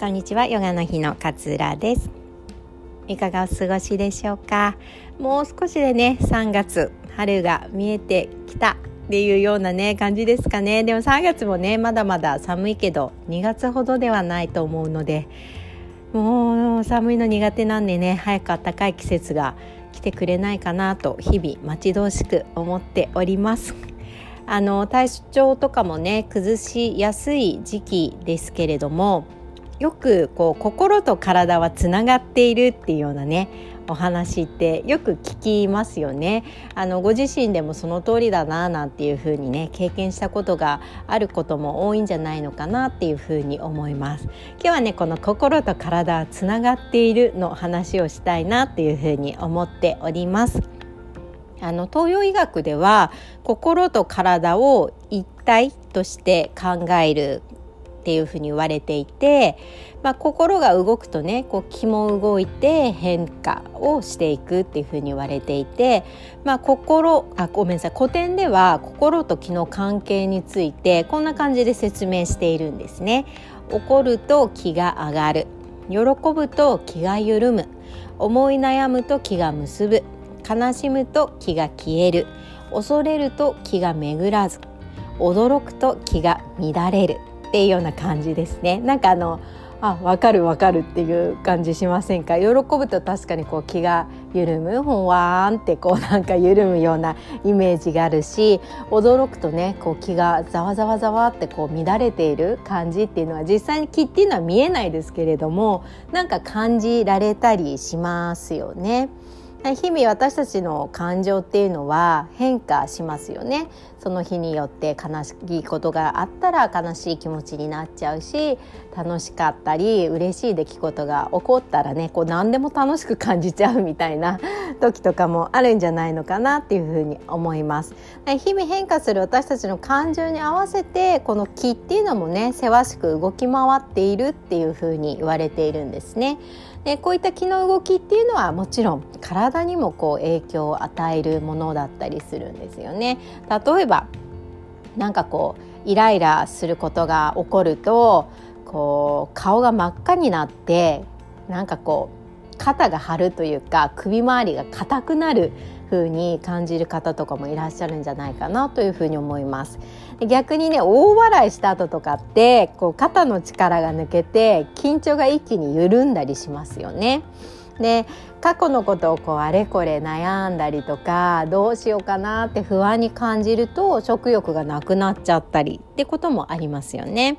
こんにちは。ヨガの日の勝浦です。いかがお過ごしでしょうか？もう少しでね3月春が見えてきたっていうようなね感じですかね。でも3月もねまだまだ寒いけど2月ほどではないと思うのでもう寒いの苦手なんでね早く暖かい季節が来てくれないかなと日々待ち遠しく思っております。あの体調とかもね崩しやすい時期ですけれどもよくこう心と体はつながっているっていうようなねお話ってよく聞きますよね。あのご自身でもその通りだななんていうふうにね経験したことがあることも多いんじゃないのかなっていうふうに思います。今日はねこの心と体はつながっているの話をしたいなっていうふうに思っております。あの東洋医学では心と体を一体として考えるっていうふうに言われていて、まあ、心が動くとねこう気も動いて変化をしていくっていうふうに言われていて、まあ、心あごめんなさい古典では心と気の関係についてこんな感じで説明しているんですね。怒ると気が上がる。喜ぶと気が緩む。思い悩むと気が結ぶ。悲しむと気が消える。恐れると気が巡らず。驚くと気が乱れる。っていうような感じですね。なんかあのあ分かる分かるっていう感じしませんか？喜ぶと確かにこう気が緩む。ほんわーんってこうなんか緩むようなイメージがあるし驚くとねこう気がざわざわざわってこう乱れている感じっていうのは実際に気っていうのは見えないですけれどもなんか感じられたりしますよね。日々私たちの感情っていうのは変化しますよね。その日によって悲しいことがあったら悲しい気持ちになっちゃうし楽しかったり嬉しい出来事が起こったらねこう何でも楽しく感じちゃうみたいな 時とかもあるんじゃないのかなっていうふうに思います。日々変化する私たちの感情に合わせてこの気っていうのもねせわしく動き回っているっていうふうに言われているんですね。でこういった気の動きっていうのはもちろん体にもこう影響を与えるものだったりするんですよね。例えばなんかこうイライラすることが起こるとこう顔が真っ赤になってなんかこう肩が張るというか首周りが硬くなる風に感じる方とかもいらっしゃるんじゃないかなというふうに思います逆にね大笑いした後とかってこう肩の力が抜けて緊張が一気に緩んだりしますよねで過去のことをこうあれこれ悩んだりとかどうしようかなって不安に感じると食欲がなくなっちゃったりってこともありますよね。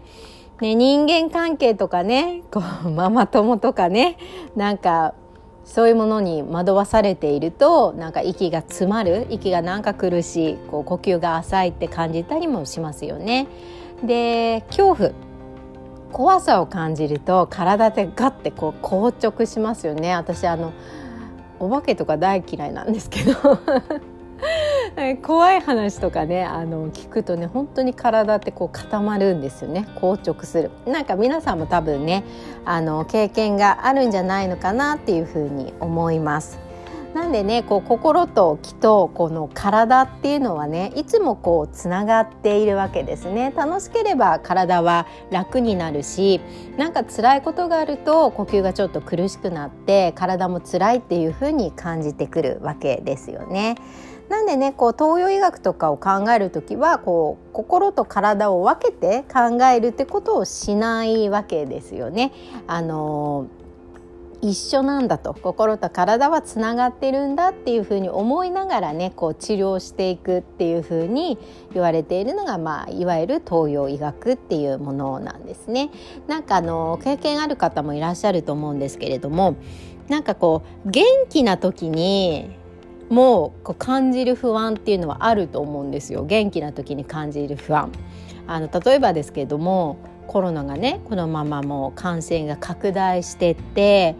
ね人間関係とかねこうママ友とかねなんかそういうものに惑わされているとなんか息が詰まる息がなんか苦しいこう呼吸が浅いって感じたりもしますよね。で恐怖。怖さを感じると体でガッてこう硬直しますよね。私あのお化けとか大嫌いなんですけど。怖い話とかねあの聞くとね本当に体ってこう固まるんですよね。硬直する。なんか皆さんも多分ねあの経験があるんじゃないのかなっていうふうに思います。なんでねこう心と気とこの体っていうのはねいつもこうつながっているわけですね。楽しければ体は楽になるしなんか辛いことがあると呼吸がちょっと苦しくなって体も辛いっていうふうに感じてくるわけですよね。なんでねこう東洋医学とかを考える時はこう心と体を分けて考えるってことをしないわけですよね。あの一緒なんだと心と体はつながってるんだっていうふうに思いながらねこう治療していくっていうふうに言われているのが、まあ、いわゆる東洋医学っていうものなんですね。なんかあの経験ある方もいらっしゃると思うんですけれどもなんかこう元気な時にもこう感じる不安っていうのはあると思うんですよ。元気な時に感じる不安。あの例えばですけれどもコロナがねこのままもう感染が拡大してって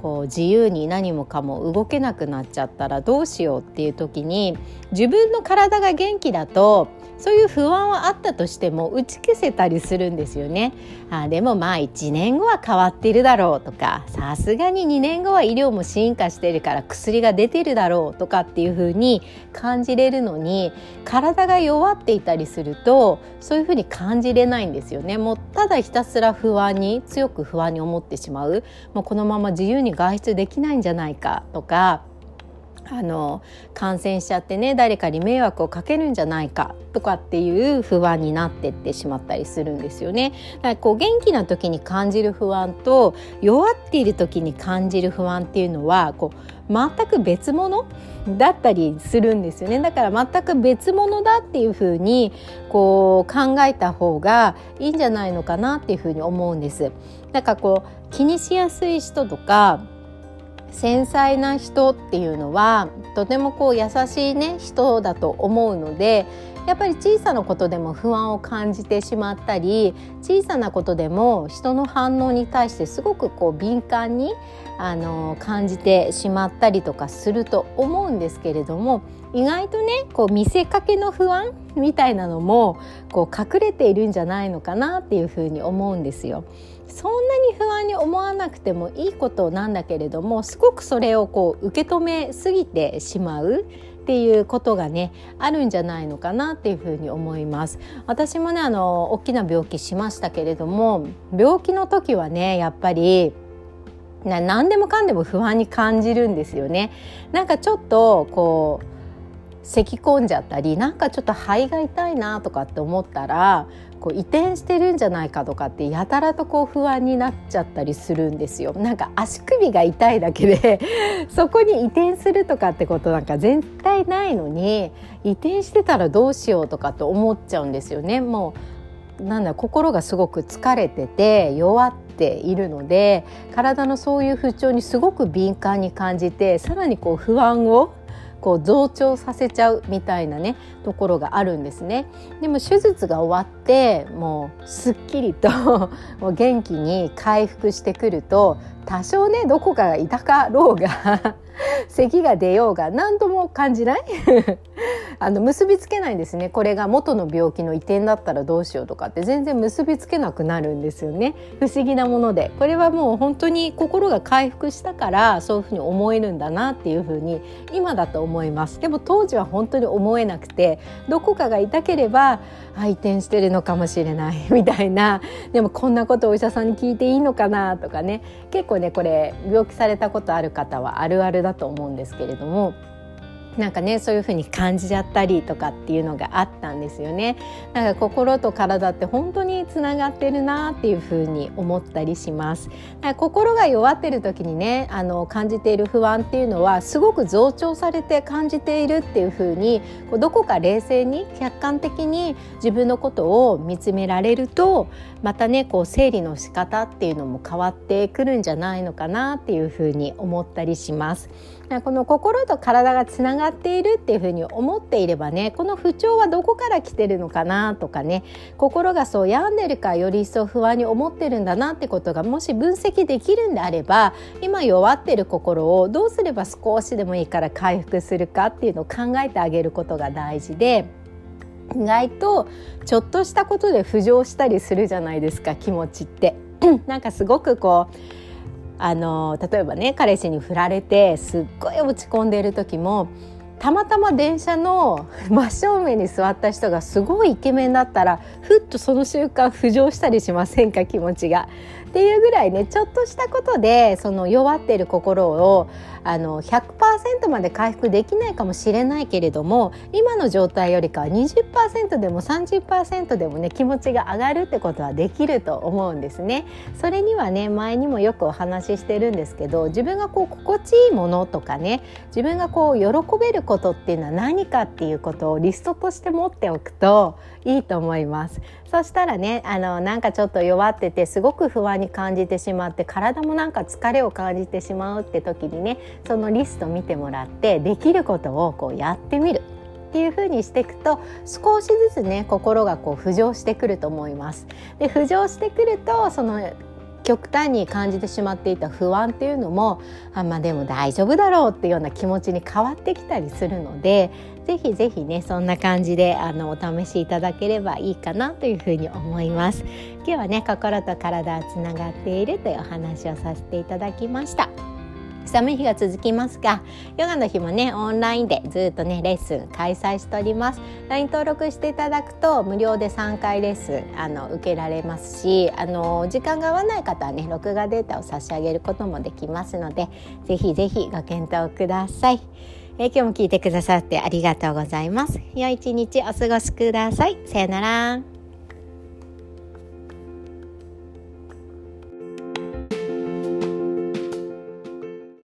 こう自由に何もかも動けなくなっちゃったらどうしようっていう時に自分の体が元気だとそういう不安はあったとしても打ち消せたりするんですよね。あでもまあ1年後は変わってるだろうとかさすがに2年後は医療も進化してるから薬が出てるだろうとかっていう風に感じれるのに体が弱っていたりするとそういう風に感じれないんですよね。もうただひたすら不安に強く不安に思ってしまうもうこのまま自由にに外出できないんじゃないかとかあの感染しちゃってね誰かに迷惑をかけるんじゃないかとかっていう不安になってってしまったりするんですよね。だからこう元気な時に感じる不安と弱っている時に感じる不安っていうのはこう全く別物だったりするんですよねだから全く別物だっていうふうにこう考えた方がいいんじゃないのかなっていうふうに思うんです。なんかこう気にしやすい人とか繊細な人っていうのはとてもこう優しいね人だと思うのでやっぱり小さなことでも不安を感じてしまったり小さなことでも人の反応に対してすごくこう敏感にあの感じてしまったりとかすると思うんですけれども意外とねこう見せかけの不安みたいなのもこう隠れているんじゃないのかなっていうふうに思うんですよ。そんなに不安に思わなくてもいいことなんだけれどもすごくそれをこう受け止めすぎてしまうっていうことがねあるんじゃないのかなっていうふうに思います。私もねあの大きな病気しましたけれども病気の時はねやっぱりな何でもかんでも不安に感じるんですよね。なんかちょっとこう咳き込んじゃったりなんかちょっと肺が痛いなとかって思ったらこう移転してるんじゃないかとかってやたらとこう不安になっちゃったりするんですよ。なんか足首が痛いだけで そこに移転するとかってことなんか絶対ないのに移転してたらどうしようとかって思っちゃうんですよね。もうなんだ心がすごく疲れてて弱っているので体のそういう不調にすごく敏感に感じてさらにこう不安をこう増長させちゃうみたいなねところがあるんですね。でも手術が終わってもうすっきりと もう元気に回復してくると多少ねどこかが痛かろうが 咳が出ようが何とも感じない？あの結びつけないんですね。これが元の病気の移転だったらどうしようとかって全然結びつけなくなるんですよね。不思議なもので。これはもう本当に心が回復したからそういうふうに思えるんだなっていうふうに今だと思います。でも当時は本当に思えなくてどこかが痛ければあ移転してるのかもしれないみたいな。でもこんなことお医者さんに聞いていいのかなとかね。結構ねこれ病気されたことある方はあるあるだと思うんですけれどもなんかねそういう風に感じちゃったりとかっていうのがあったんですよね。なんか心と体って本当につながってるなっていう風に思ったりします。心が弱ってる時にねあの感じている不安っていうのはすごく増長されて感じているっていう風にこうどこか冷静に客観的に自分のことを見つめられるとまたねこう整理の仕方っていうのも変わってくるんじゃないのかなっていう風に思ったりします。この心と体がつながっているっていうふうに思っていればねこの不調はどこから来てるのかなとかね心がそう病んでるかより一層不安に思ってるんだなってことがもし分析できるんであれば今弱ってる心をどうすれば少しでもいいから回復するかっていうのを考えてあげることが大事で。意外とちょっとしたことで浮上したりするじゃないですか気持ちって。なんかすごくこうあの例えばね彼氏に振られてすっごい落ち込んでいる時もたまたま電車の 真正面に座った人がすごいイケメンだったらふっとその瞬間浮上したりしませんか？気持ちが。っていうぐらいねちょっとしたことでその弱ってる心をあの100%まで回復できないかもしれないけれども今の状態よりかは20%でも30%でもね気持ちが上がるってことはできると思うんですね。それにはね前にもよくお話ししてるんですけど自分がこう心地いいものとかね自分がこう喜べることっていうのは何かっていうことをリストとして持っておくといいと思います。そしたらねあのなんかちょっと弱っててすごく不安に感じてしまって体もなんか疲れを感じてしまうって時にねそのリスト見てもらってできることをこうやってみるっていう風にしていくと少しずつね心がこう浮上してくると思います。で浮上してくるとその極端に感じてしまっていた不安っていうのもあまあでも大丈夫だろうっていうような気持ちに変わってきたりするのでぜひぜひねそんな感じであのお試しいただければいいかなというふうに思います今日はね心と体はつながっているというお話をさせていただきました寒い日が続きますがヨガの日もねオンラインでずっとねレッスン開催しております。LINE 登録していただくと無料で3回レッスンあの受けられますしあの時間が合わない方はね録画データを差し上げることもできますのでぜひぜひご検討ください。え今日も聞いてくださってありがとうございます。良い一日お過ごしください。さよなら。